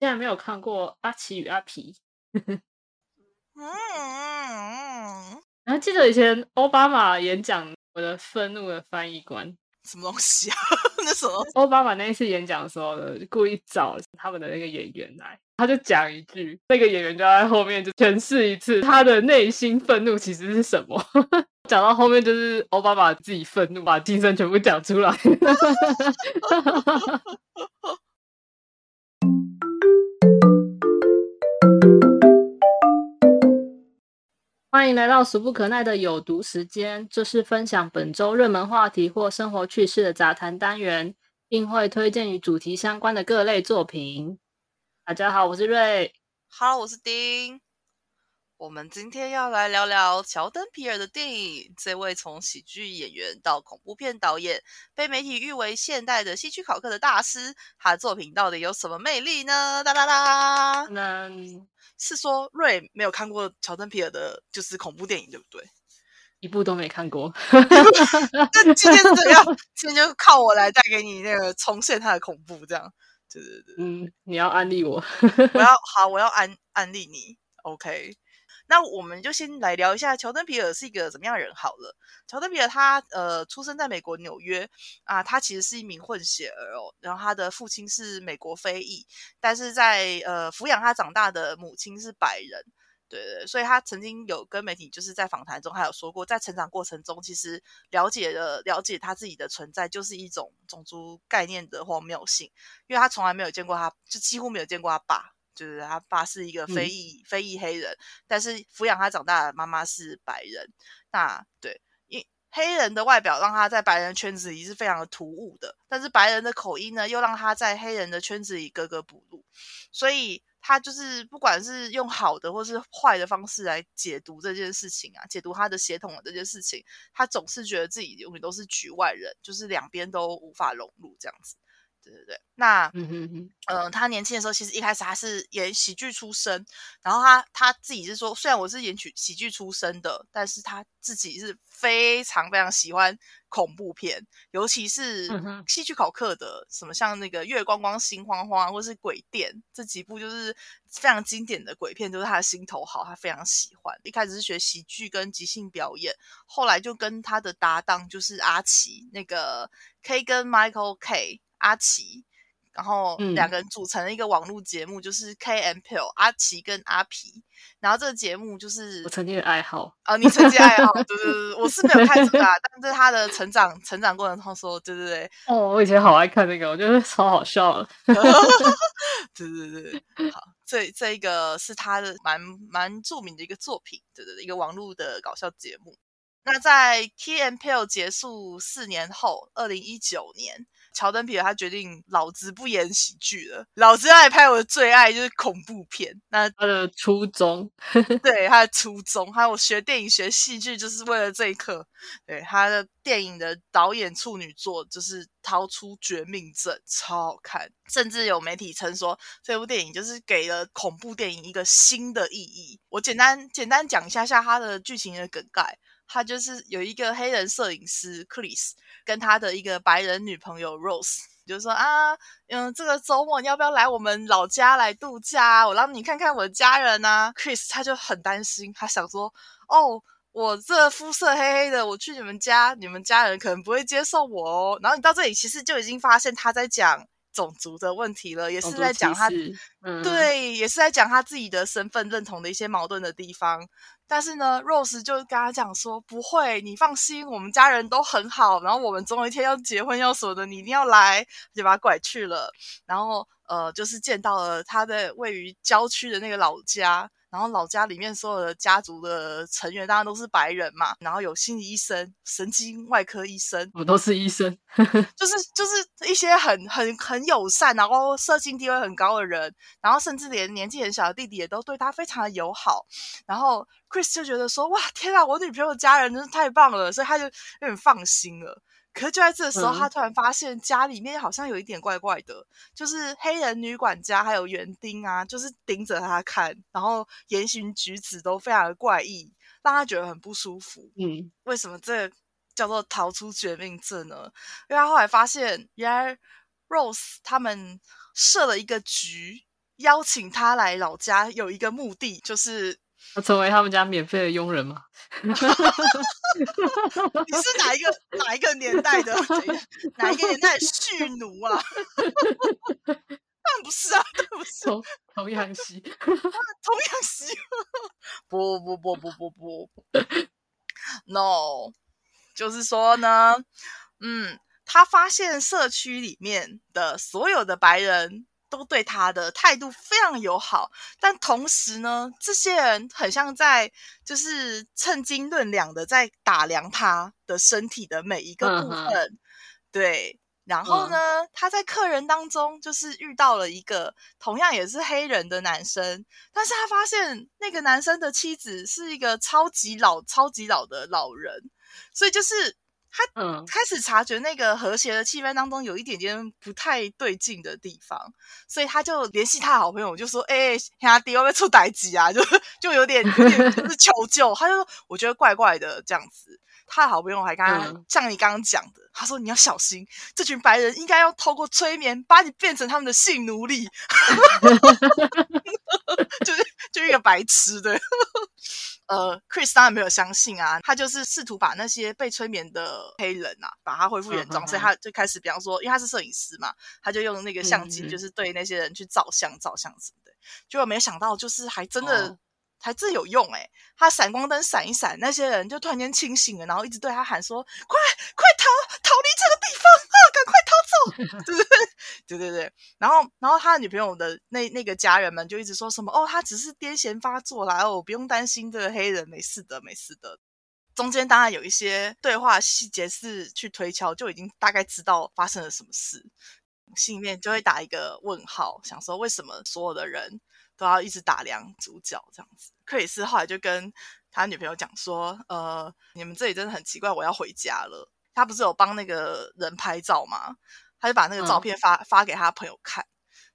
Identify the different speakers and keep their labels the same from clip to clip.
Speaker 1: 竟然没有看过阿奇与阿皮。
Speaker 2: 嗯，
Speaker 1: 然后记得以前奥巴马演讲《我的愤怒的翻译官》，
Speaker 2: 什么东西啊？那什么？
Speaker 1: 奥巴马那一次演讲的时候呢，故意找他们的那个演员来，他就讲一句，那个演员就在后面就诠释一次他的内心愤怒其实是什么。讲到后面就是奥巴马自己愤怒，把精神全部讲出来。欢迎来到俗不可耐的有毒时间，这是分享本周热门话题或生活趣事的杂谈单元，并会推荐与主题相关的各类作品。大家好，我是瑞。
Speaker 2: Hello，我是丁。我们今天要来聊聊乔登皮尔的电影。这位从喜剧演员到恐怖片导演，被媒体誉为现代的戏剧考克的大师，他的作品到底有什么魅力呢？哒哒哒！
Speaker 1: 那
Speaker 2: 是说瑞没有看过乔登皮尔的，就是恐怖电影，对不对？
Speaker 1: 一部都没看过。
Speaker 2: 那今天是怎样？今天就靠我来带给你那个重现他的恐怖，这样。对对对，
Speaker 1: 嗯，你要安利我。
Speaker 2: 我要 好，我要安安利你。OK，那我们就先来聊一下乔登皮尔是一个怎么样的人好了。乔登皮尔他呃出生在美国纽约啊，他其实是一名混血儿哦，然后他的父亲是美国非裔，但是在呃抚养他长大的母亲是白人。对对，所以他曾经有跟媒体就是在访谈中，还有说过，在成长过程中，其实了解了了解他自己的存在，就是一种种族概念的荒谬性，因为他从来没有见过他，就几乎没有见过他爸，就是他爸是一个非裔、非裔黑人，但是抚养他长大的妈妈是白人。那对，因黑人的外表让他在白人圈子里是非常的突兀的，但是白人的口音呢，又让他在黑人的圈子里格格不入，所以。他就是不管是用好的或是坏的方式来解读这件事情啊，解读他的血统的这件事情，他总是觉得自己永远都是局外人，就是两边都无法融入这样子。对对对，那
Speaker 1: 嗯哼哼，
Speaker 2: 呃，他年轻的时候其实一开始他是演喜剧出身，然后他他自己是说，虽然我是演曲喜剧出身的，但是他自己是非常非常喜欢恐怖片，尤其是戏剧考课的，什么像那个月光光心慌慌，或是鬼店这几部就是非常经典的鬼片，都是他的心头好，他非常喜欢。一开始是学喜剧跟即兴表演，后来就跟他的搭档就是阿奇，那个 K 跟 Michael K 阿奇。然后
Speaker 1: 嗯
Speaker 2: 两个人组成了一个网络节目，就是 K and Pill 阿奇跟阿皮。然后这个节目就是
Speaker 1: 我曾经的爱好。
Speaker 2: 啊，你曾经爱好，对对对，我是没有看这个啊，但是他的成长成长过程中说，对对对，
Speaker 1: 哦，我以前好爱看那个，我觉得超好笑了。
Speaker 2: 对对对，好，这这一个是他的蛮蛮著名的一个作品，对对对，一个网络的搞笑节目。那在 Key and Peele 结束四年后，二零一九年，乔登皮尔他决定老子不演喜剧了，老子要来拍我的最爱，就是恐怖片。那
Speaker 1: 他的初衷，
Speaker 2: 对他的初衷，还有我学电影学戏剧就是为了这一刻。对他的电影的导演处女作就是《逃出绝命镇》，超好看，甚至有媒体称说这部电影就是给了恐怖电影一个新的意义。我简单简单讲一下下它的剧情的梗概。他就是有一个黑人摄影师 Chris 跟他的一个白人女朋友 Rose，就说啊，嗯，这个周末你要不要来我们老家来度假啊？我让你看看我的家人啊。Chris 他就很担心，他想说，哦，我这肤色黑黑的，我去你们家，你们家人可能不会接受我哦。然后你到这里其实就已经发现他在讲种族的问题了，也是在讲他，
Speaker 1: 嗯，
Speaker 2: 对，也是在讲他自己的身份认同的一些矛盾的地方。但是呢，Rose 就跟他讲说：“不会，你放心，我们家人都很好。然后我们总有一天要结婚要什么的，你一定要来。”就把他拐去了。然后呃，就是见到了他的位于郊区的那个老家。然后老家里面所有的家族的成员当然都是白人嘛。然后有心理医生、神经外科医生，
Speaker 1: 我都是医生，
Speaker 2: 就是就是一些很很很友善，然后社经地位很高的人。然后甚至连年纪很小的弟弟也都对他非常的友好。然后 Chris 就觉得说：“哇，天啊，我女朋友家人真是太棒了！”所以他就有点放心了。可是就在这个时候，
Speaker 1: 嗯
Speaker 2: 他突然发现家里面好像有一点怪怪的，就是黑人女管家还有园丁啊，就是盯着他看，然后言行举止都非常的怪异，让他觉得很不舒服。
Speaker 1: 嗯，
Speaker 2: 为什么这个叫做逃出绝命镇呢？因为他后来发现，原来 Rose 他们设了一个局，邀请他来老家，有一个目的，就是
Speaker 1: 要成为他们家免费的佣人吗？
Speaker 2: 你是哪一个哪一个年代的 哪一个年代的蓄奴啊？当然不是啊，不是
Speaker 1: 童童养媳，
Speaker 2: 童养媳，不不不不不不，no，就是说呢，嗯，他发现社区里面的所有的白人。都对他的态度非常友好，但同时呢，这些人很像在就是称斤论两的在打量他的身体的每一个部分。对，然后呢，他在客人当中就是遇到了一个同样也是黑人的男生，但是他发现那个男生的妻子是一个超级老、超级老的老人，所以就是。他开始察觉那个和谐的气氛当中有一点点不太对劲的地方，所以他就联系他好朋友，就说：“哎，兄弟，要不要出歹机啊？”就就有点有点就是求救。他就说：“我觉得怪怪的这样子。”他的好朋友还跟他像你刚刚讲的，他说：“你要小心，这群白人应该要透过催眠把你变成他们的性奴隶。”就是就是一个白痴对。呃，Chris 当然没有相信啊，他就是试图把那些被催眠的黑人啊，把他恢复原状，所以他就开始，比方说，因为他是摄影师嘛，他就用那个相机，就是对那些人去照相、照相什么的，结果没想到，就是还真的。还真有用哎！他闪光灯闪一闪，那些人就突然间清醒了，然后一直对他喊说：“快快逃，逃离这个地方啊！赶快逃走！” 对对对对对。然后，然后他的女朋友的那那个家人们就一直说什么：“哦，他只是癫痫发作啦，哦，不用担心，这个黑人没事的，没事的。”中间当然有一些对话细节是去推敲，就已经大概知道发生了什么事，心里面就会打一个问号，想说为什么所有的人。都要一直打量主角这样子。克里斯后来就跟他女朋友讲说：“呃，你们这里真的很奇怪，我要回家了。”他不是有帮那个人拍照吗？他就把那个照片发发给他朋友看，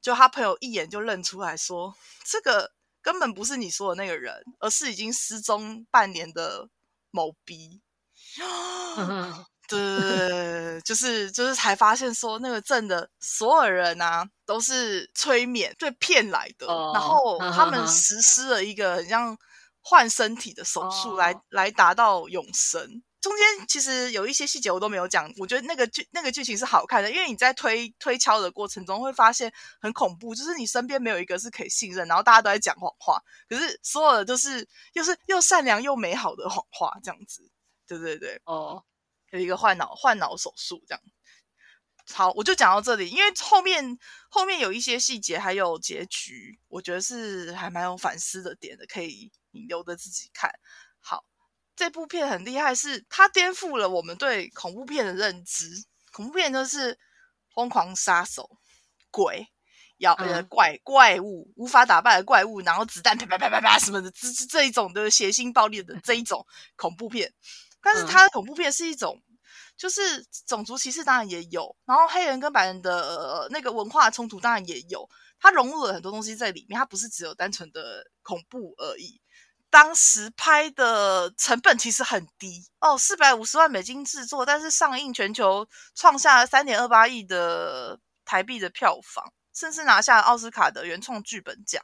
Speaker 2: 就他朋友一眼就认出来说：“这个根本不是你说的那个人，而是已经失踪半年的某 B。” 对，就是就是才发现说那个镇的所有人啊，都是催眠被骗来的，然后他们实施了一个很像换身体的手术来来达到永生。中间其实有一些细节我都没有讲，我觉得那个剧那个剧情是好看的，因为你在推推敲的过程中会发现很恐怖，就是你身边没有一个是可以信任，然后大家都在讲谎话，可是所有的都是又是又善良又美好的谎话，这样子。对对对，哦。有一个换脑换脑手术，这样好，我就讲到这里，因为后面后面有一些细节还有结局，我觉得是还蛮有反思的点的，可以你留着自己看。好，这部片很厉害，是它颠覆了我们对恐怖片的认知。恐怖片就是疯狂杀手、鬼、妖呃怪怪物、无法打败的怪物，然后子弹啪啪啪啪啪什么的，这这一种的血腥暴力的这一种恐怖片。但是它的恐怖片是一种，就是种族歧视当然也有，然后黑人跟白人的那个文化冲突当然也有，它融入了很多东西在里面，它不是只有单纯的恐怖而已。当时拍的成本其实很低哦，四百五十万美金制作，但是上映全球创下三点二八亿的台币的票房，甚至拿下奥斯卡的原创剧本奖。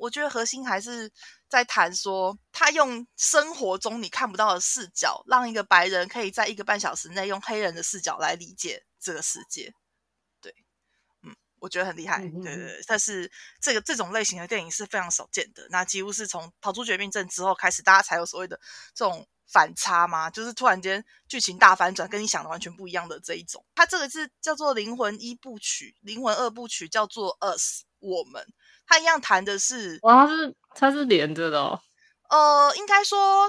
Speaker 2: 我觉得核心还是。在谈说，他用生活中你看不到的视角，让一个白人可以在一个半小时内用黑人的视角来理解这个世界。对，嗯，我觉得很厉害。对对对，但是这个这种类型的电影是非常少见的。那几乎是从《逃出绝命镇》之后开始，大家才有所谓的这种反差嘛，就是突然间剧情大反转，跟你想的完全不一样的这一种。它这个是叫做灵魂一部曲，灵魂二部曲叫做 Us 我们。他一样弹的是，
Speaker 1: 哇，是它是连着的哦。
Speaker 2: 呃，应该说，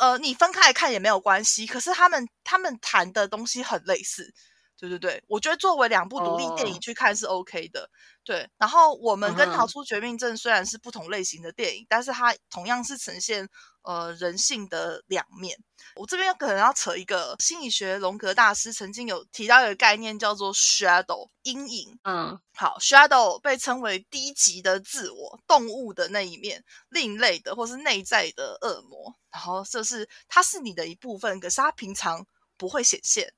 Speaker 2: 呃，你分开来看也没有关系。可是他们他们谈的东西很类似，对对对。我觉得作为两部独立电影去看是 OK 的。对，然后我们跟《逃出绝命镇》虽然是不同类型的电影，但是它同样是呈现呃人性的两面。我这边可能要扯一个心理学，荣格大师曾经有提到一个概念叫做 shadow 阴影。嗯，好，shadow 被称为低级的自我，动物的那一面，另类的或是内在的恶魔。然后这是它是你的一部分，可是它平常不会显现。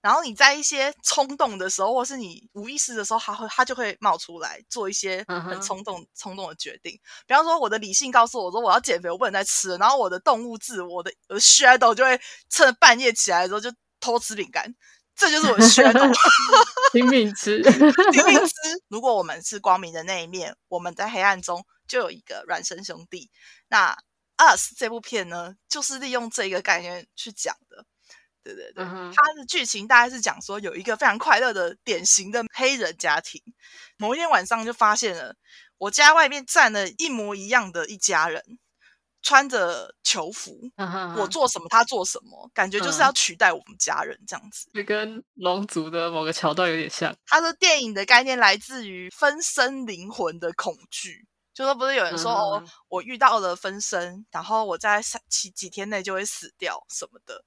Speaker 2: 然后你在一些冲动的时候，或是你无意识的时候，它会它就会冒出来，做一些很冲动、冲动的决定。比方说，我的理性告诉我说我要减肥，我不能再吃了，然后我的动物自我的我的 shadow 就会趁半夜起来的时候就偷吃饼干，这就是我的 shadow。
Speaker 1: 拼命吃，
Speaker 2: 拼命吃。如果我们是光明的那一面，我们在黑暗中就有一个孪生兄弟。那《Us》这部片呢，就是利用这个概念去讲的。对对对，
Speaker 1: 嗯
Speaker 2: 它的剧情大概是讲说，有一个非常快乐的典型的黑人家庭，某一天晚上就发现了我家外面站了一模一样的一家人，穿着囚服，
Speaker 1: 嗯
Speaker 2: 我做什么他做什么，感觉就是要取代我们家人这样子。
Speaker 1: 就跟龙族的某个桥段有点像。
Speaker 2: 他说电影的概念来自于分身灵魂的恐惧，就说不是有人说、哦
Speaker 1: 嗯，
Speaker 2: 我遇到了分身，然后我在三几几天内就会死掉什么的。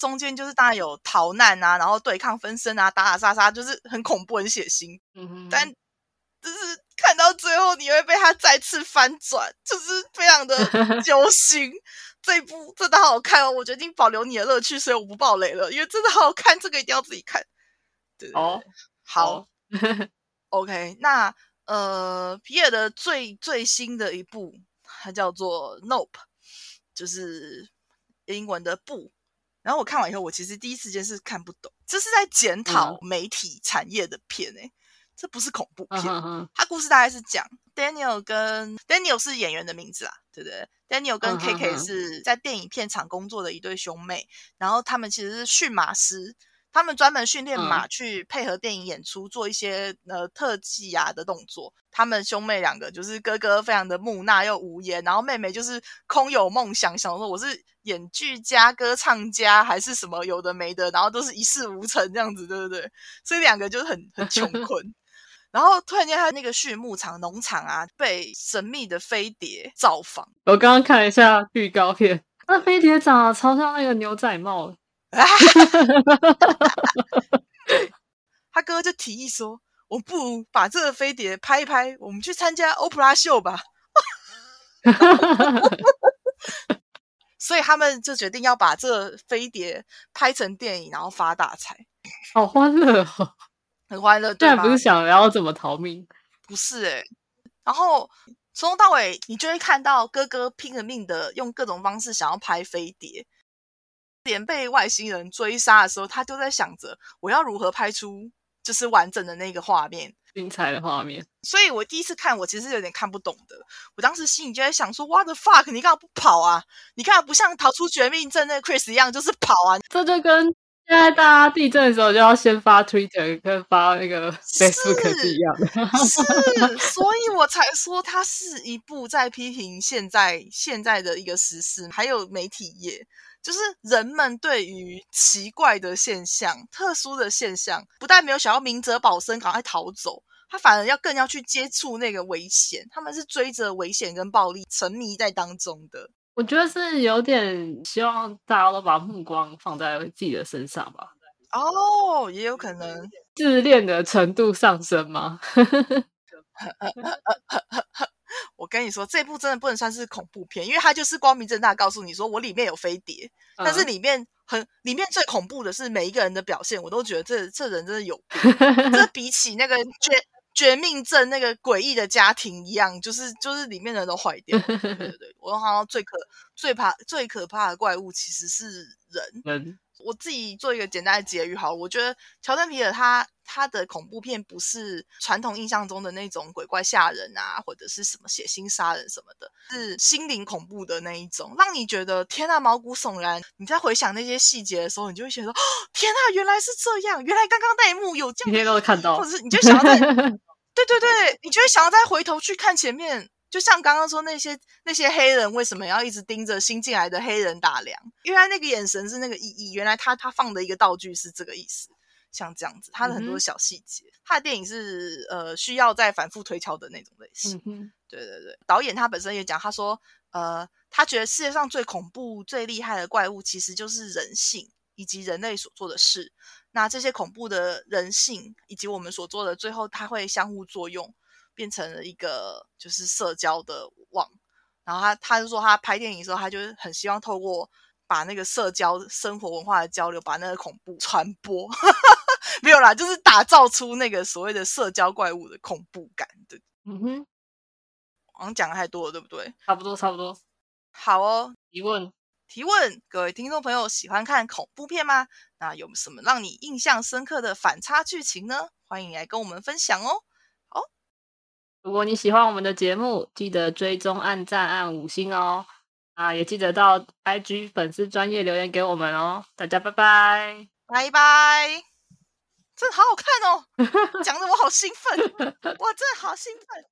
Speaker 2: 中间就是当然有逃难啊，然后对抗分身啊，打打杀杀，就是很恐怖、很血腥。
Speaker 1: 嗯哼，
Speaker 2: 但就是看到最后，你会被他再次翻转，就是非常的 揪心。这一部真的好好看哦，我决定保留你的乐趣，所以我不爆雷了，因为真的好好看，这个一定要自己看。对
Speaker 1: 哦，
Speaker 2: 好。
Speaker 1: 哦
Speaker 2: OK，那呃，皮尔的最最新的一部，它叫做《Nope》，就是英文的“不”。然后我看完以后，我其实第一时间是看不懂，这是在检讨媒体产业的片诶、这不是恐怖片。
Speaker 1: 嗯哼哼
Speaker 2: 它故事大概是讲 Daniel 跟 Daniel 是演员的名字啊，对不对？Daniel 跟 KK 是在电影片场工作的一对兄妹，然后他们其实是驯马师，他们专门训练马去配合电影演出，做一些呃特技啊的动作。他们兄妹两个就是哥哥非常的木讷又无言，然后妹妹就是空有梦想，想说我是演剧家、歌唱家还是什么有的没的，然后都是一事无成这样子，对不对？所以两个就是很很穷 困。然后突然间，他那个畜牧场、农场啊，被神秘的飞碟造访。
Speaker 1: 我刚刚看了一下预告片，那飞碟长得超像那个牛仔帽，
Speaker 2: 他哥就提议说：“我不如把这个飞碟拍一拍，我们去参加欧普拉秀吧。”所以他们就决定要把这个飞碟拍成电影，然后发大财，
Speaker 1: 好欢乐哦！
Speaker 2: 很欢乐，
Speaker 1: 竟
Speaker 2: 对吗？
Speaker 1: 然不是想要怎么逃命，
Speaker 2: 不是哎、然后从头到尾，你就会看到哥哥拼了命的用各种方式想要拍飞碟，连被外星人追杀的时候，他就在想着我要如何拍出就是完整的那个画面。
Speaker 1: 精彩的画面。
Speaker 2: 所以我第一次看，我其实有点看不懂的。我当时心里就在想说：“What the fuck？你干嘛不跑啊？你干嘛不像逃出绝命镇那个 Chris 一样，就是跑啊？
Speaker 1: 这就跟现在大家地震的时候就要先发 Twitter 跟发那个 Facebook 是一样的。
Speaker 2: 是，所以我才说它是一部在批评现在现在的一个时事，还有媒体业，就是人们对于奇怪的现象、特殊的现象，不但没有想要明哲保身，赶快逃走。他反而要更要去接触那个危险，他们是追着危险跟暴力沉迷在当中的。
Speaker 1: 我觉得是有点希望大家都把目光放在自己的身上吧，
Speaker 2: 哦，也有可能，
Speaker 1: 自恋的程度上升吗？
Speaker 2: 我跟你说，这部真的不能算是恐怖片，因为它就是光明正大告诉你说我里面有飞碟，但是
Speaker 1: 嗯
Speaker 2: 里面很里面最恐怖的是每一个人的表现，我都觉得这这人真的有病。这比起那个绝绝命镇那个诡异的家庭一样，就是就是里面的人都坏掉。对对对，我好像最可最怕最可怕的怪物其实是人。
Speaker 1: 人
Speaker 2: 我自己做一个简单的结语好了，我觉得乔丹皮尔他他的恐怖片不是传统印象中的那种鬼怪吓人啊，或者是什么血腥杀人什么的，是心灵恐怖的那一种，让你觉得天呐毛骨悚然。你在回想那些细节的时候，你就会觉得哦天呐，原来是这样，原来刚刚那一幕有这样，
Speaker 1: 你天都是看到
Speaker 2: 或者是你就想要在 对对对，你就会想要再回头去看前面，就像刚刚说那些那些黑人为什么要一直盯着新进来的黑人打量？原来那个眼神是那个意义，原来他他放的一个道具是这个意思。像这样子，他的很多小细节，他的电影是呃需要再反复推敲的那种类型。
Speaker 1: 嗯，
Speaker 2: 对对对，导演他本身也讲，他说，呃，他觉得世界上最恐怖、最厉害的怪物，其实就是人性以及人类所做的事。那这些恐怖的人性以及我们所做的，最后它会相互作用，变成了一个就是社交的网。然后他他就说，他拍电影的时候，他就是很希望透过把那个社交、生活文化的交流，把那个恐怖传播。没有啦，就是打造出那个所谓的社交怪物的恐怖感。对，
Speaker 1: 嗯哼，
Speaker 2: 好像讲的太多了，对不对？
Speaker 1: 差不多差不多。
Speaker 2: 好哦，
Speaker 1: 提问
Speaker 2: 提问，各位听众朋友喜欢看恐怖片吗？那有什么让你印象深刻的反差剧情呢？欢迎来跟我们分享哦。
Speaker 1: 如果你喜欢我们的节目，记得追踪、按赞、按五星哦。啊，也记得到 IG 粉丝专业留言给我们哦。大家拜拜，
Speaker 2: 拜拜！真的好好看哦，讲的我好兴奋，哇，真的好兴奋。